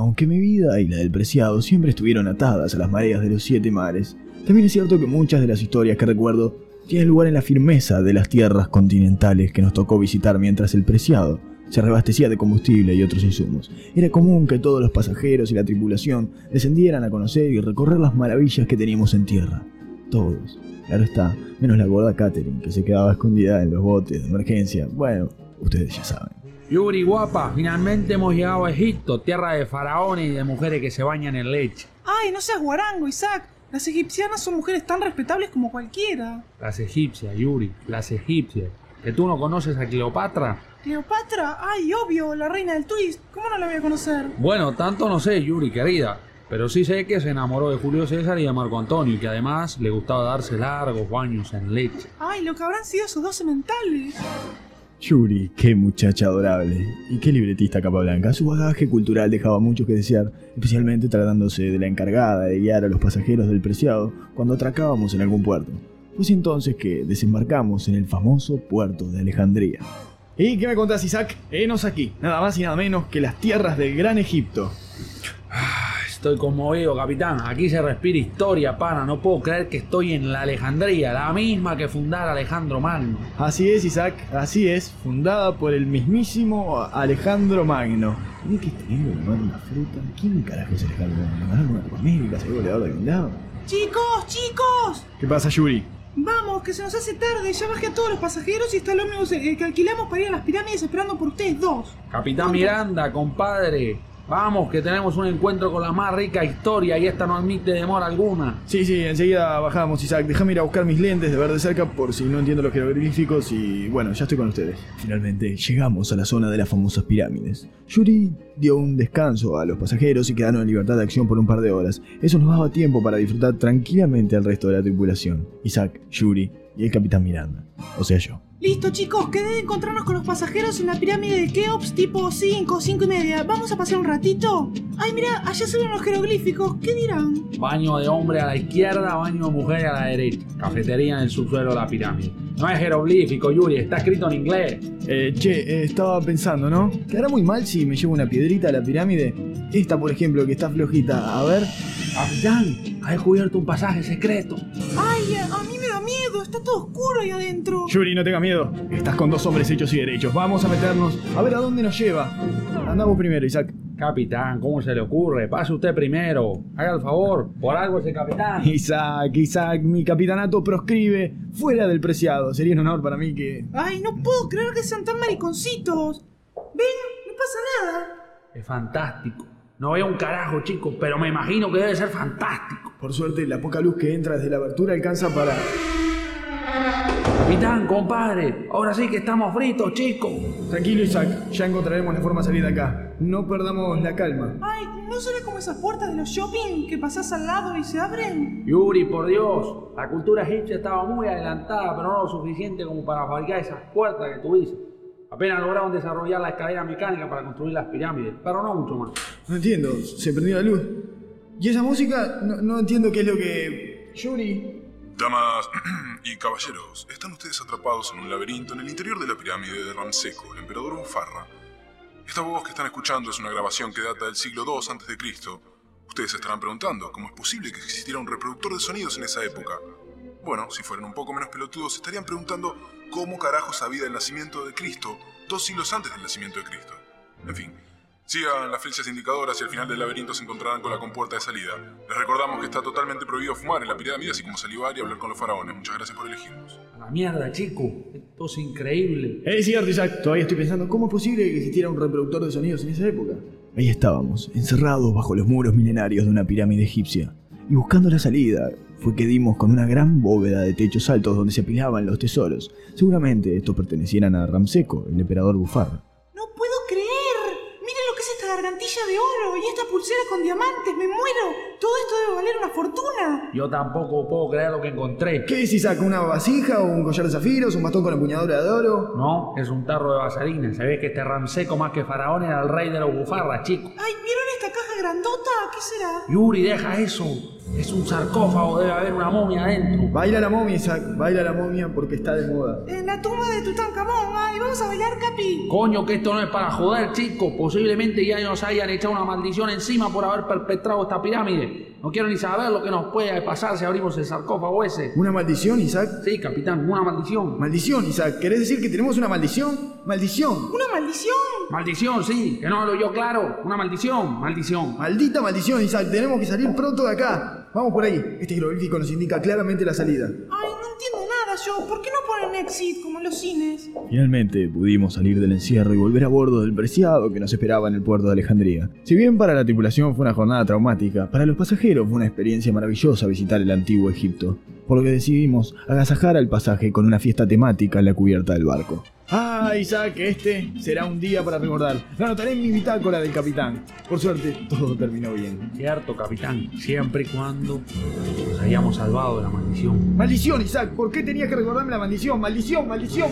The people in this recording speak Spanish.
Aunque mi vida y la del preciado siempre estuvieron atadas a las mareas de los siete mares, también es cierto que muchas de las historias que recuerdo tienen lugar en la firmeza de las tierras continentales que nos tocó visitar mientras el preciado se reabastecía de combustible y otros insumos. Era común que todos los pasajeros y la tripulación descendieran a conocer y recorrer las maravillas que teníamos en tierra. Todos. Claro está, menos la gorda Catherine, que se quedaba escondida en los botes de emergencia. Bueno, ustedes ya saben. Yuri, guapa, finalmente hemos llegado a Egipto, tierra de faraones y de mujeres que se bañan en leche. Ay, no seas guarango, Isaac. Las egipcianas son mujeres tan respetables como cualquiera. Las egipcias, Yuri, las egipcias. ¿Que tú no conoces a Cleopatra? Cleopatra, ay, obvio, la reina del twist. ¿Cómo no la voy a conocer? Bueno, tanto no sé, Yuri, querida. Pero sí sé que se enamoró de Julio César y de Marco Antonio y que además le gustaba darse largos baños en leche. Ay, lo que habrán sido esos dos sementales. Yuri, qué muchacha adorable. Y qué libretista capa blanca. Su bagaje cultural dejaba mucho que desear, especialmente tratándose de la encargada de guiar a los pasajeros del Preciado cuando atracábamos en algún puerto. Fue así entonces que desembarcamos en el famoso puerto de Alejandría. ¿Y qué me contás, Isaac? Enos aquí, nada más y nada menos que las tierras del Gran Egipto. Estoy conmovido, capitán. Aquí se respira historia, pana. No puedo creer que estoy en la Alejandría, la misma que fundara Alejandro Magno. Así es, Isaac, así es, fundada por el mismísimo Alejandro Magno. ¿Y que este negro le manda una fruta? ¿Quién carajo es Alejandro Magno? ¿Le mandaron una América? ¿Se goleador de algún lado? Chicos, chicos. ¿Qué pasa, Yuri? Vamos, que se nos hace tarde. Ya bajé a todos los pasajeros y está el ómnibus que alquilamos para ir a las pirámides esperando por ustedes dos. Capitán Miranda, compadre. Vamos, que tenemos un encuentro con la más rica historia y esta no admite demora alguna. Sí, sí, enseguida bajamos, Isaac. Déjame ir a buscar mis lentes de ver de cerca por si no entiendo los jeroglíficos y bueno, ya estoy con ustedes. Finalmente llegamos a la zona de las famosas pirámides. Yuri dio un descanso a los pasajeros y quedaron en libertad de acción por un par de horas. Eso nos daba tiempo para disfrutar tranquilamente al resto de la tripulación. Isaac, Yuri y el capitán Miranda. O sea yo. Listo, chicos, quedé de encontrarnos con los pasajeros en la pirámide de Keops tipo 5, 5 y media. ¿Vamos a pasear un ratito? Ay, mira, allá se ven los jeroglíficos. ¿Qué dirán? Baño de hombre a la izquierda, baño de mujer a la derecha. Cafetería en el subsuelo de la pirámide. No es jeroglífico, Yuri, está escrito en inglés. Eh, che, eh, estaba pensando, ¿no? Quedará muy mal si me llevo una piedrita a la pirámide. Esta, por ejemplo, que está flojita. A ver. Capitán, ha descubierto un pasaje secreto. Ay, a, mí me. Está oscuro ahí adentro. Yuri, no tengas miedo. Estás con dos hombres hechos y derechos. Vamos a meternos a ver a dónde nos lleva. Andamos primero, Isaac. Capitán, ¿cómo se le ocurre? Pase usted primero. Haga el favor. Por algo es el capitán. Isaac, Isaac, mi capitanato proscribe fuera del preciado. Sería un honor para mí que... Ay, no puedo creer que sean tan mariconcitos. Ven, no pasa nada. Es fantástico. No veo un carajo, chicos, pero me imagino que debe ser fantástico. Por suerte, la poca luz que entra desde la abertura alcanza para... Capitán, compadre, ahora sí que estamos fritos, chicos. Tranquilo, Isaac. Ya encontraremos la forma de salir de acá. No perdamos la calma. Ay, ¿no será como esas puertas de los shopping que pasás al lado y se abren? Yuri, por Dios, la cultura egipcia estaba muy adelantada, pero no lo suficiente como para fabricar esas puertas que tú dices. Apenas lograron desarrollar la escalera mecánica para construir las pirámides, pero no mucho más. No entiendo. Se prendió la luz. ¿Y esa música? No, no entiendo qué es lo que... Yuri... Damas y caballeros, están ustedes atrapados en un laberinto en el interior de la pirámide de Ramseco, el emperador Bufarra. Esta voz que están escuchando es una grabación que data del siglo II a.C. Ustedes se estarán preguntando cómo es posible que existiera un reproductor de sonidos en esa época. Bueno, si fueran un poco menos pelotudos, estarían preguntando cómo carajo sabía el nacimiento de Cristo dos siglos antes del nacimiento de Cristo. En fin, sigan las flechas indicadoras y al final del laberinto se encontrarán con la compuerta de salida. Les recordamos que está totalmente prohibido fumar en la pirámide, así como salivar y hablar con los faraones. Muchas gracias por elegirnos. A la mierda, chico. Esto es increíble. Es cierto, Isaac. Todavía estoy pensando cómo es posible que existiera un reproductor de sonidos en esa época. Ahí estábamos, encerrados bajo los muros milenarios de una pirámide egipcia. Y buscando la salida, fue que dimos con una gran bóveda de techos altos donde se apilaban los tesoros. Seguramente estos pertenecieran a Ramseco, el emperador Bufarra. No puedo creer. Miren lo que es esta gargantilla de oro y esta pulsera con diamantes. Me muero. Todo esto debe valer una fortuna. Yo tampoco puedo creer lo que encontré. ¿Qué es, Isaac? ¿Una vasija o un collar de zafiros? ¿Un bastón con empuñadura de oro? No, es un tarro de vaselina. Se ve que este Ramseco más que faraón era el rey de los bufarras, chico. Ay, ¿vieron esta caja grandota? ¿Qué será? Yuri, deja eso. Es un sarcófago, debe haber una momia adentro. Baila la momia, Isaac, baila la momia porque está de moda. En la tumba de Tutankamón, ay, vamos a bailar, Capi. Coño, que esto no es para joder, chicos. Posiblemente ya nos hayan echado una maldición encima por haber perpetrado esta pirámide. No quiero ni saber lo que nos puede pasar si abrimos el sarcófago ese. ¿Una maldición, Isaac? Sí, capitán, una maldición. Maldición, Isaac. ¿Querés decir que tenemos una maldición? Maldición. ¿Una maldición? Maldición, sí, que no hablo yo claro. Una maldición, maldición. Maldita maldición, Isaac. Tenemos que salir pronto de acá. Vamos por ahí. Este jeroglífico nos indica claramente la salida. Ay, no entiendo nada yo. ¿Por qué no ponen exit como en los cines? Finalmente pudimos salir del encierro y volver a bordo del preciado que nos esperaba en el puerto de Alejandría. Si bien para la tripulación fue una jornada traumática, para los pasajeros fue una experiencia maravillosa visitar el antiguo Egipto, por lo que decidimos agasajar al pasaje con una fiesta temática en la cubierta del barco. Ah, Isaac, este será un día para recordar. Lo anotaré en mi bitácora del capitán. Por suerte, todo terminó bien. Cierto, capitán, siempre y cuando nos hayamos salvado de la maldición. ¡Maldición, Isaac! ¿Por qué tenías que recordarme la maldición? ¡Maldición, maldición!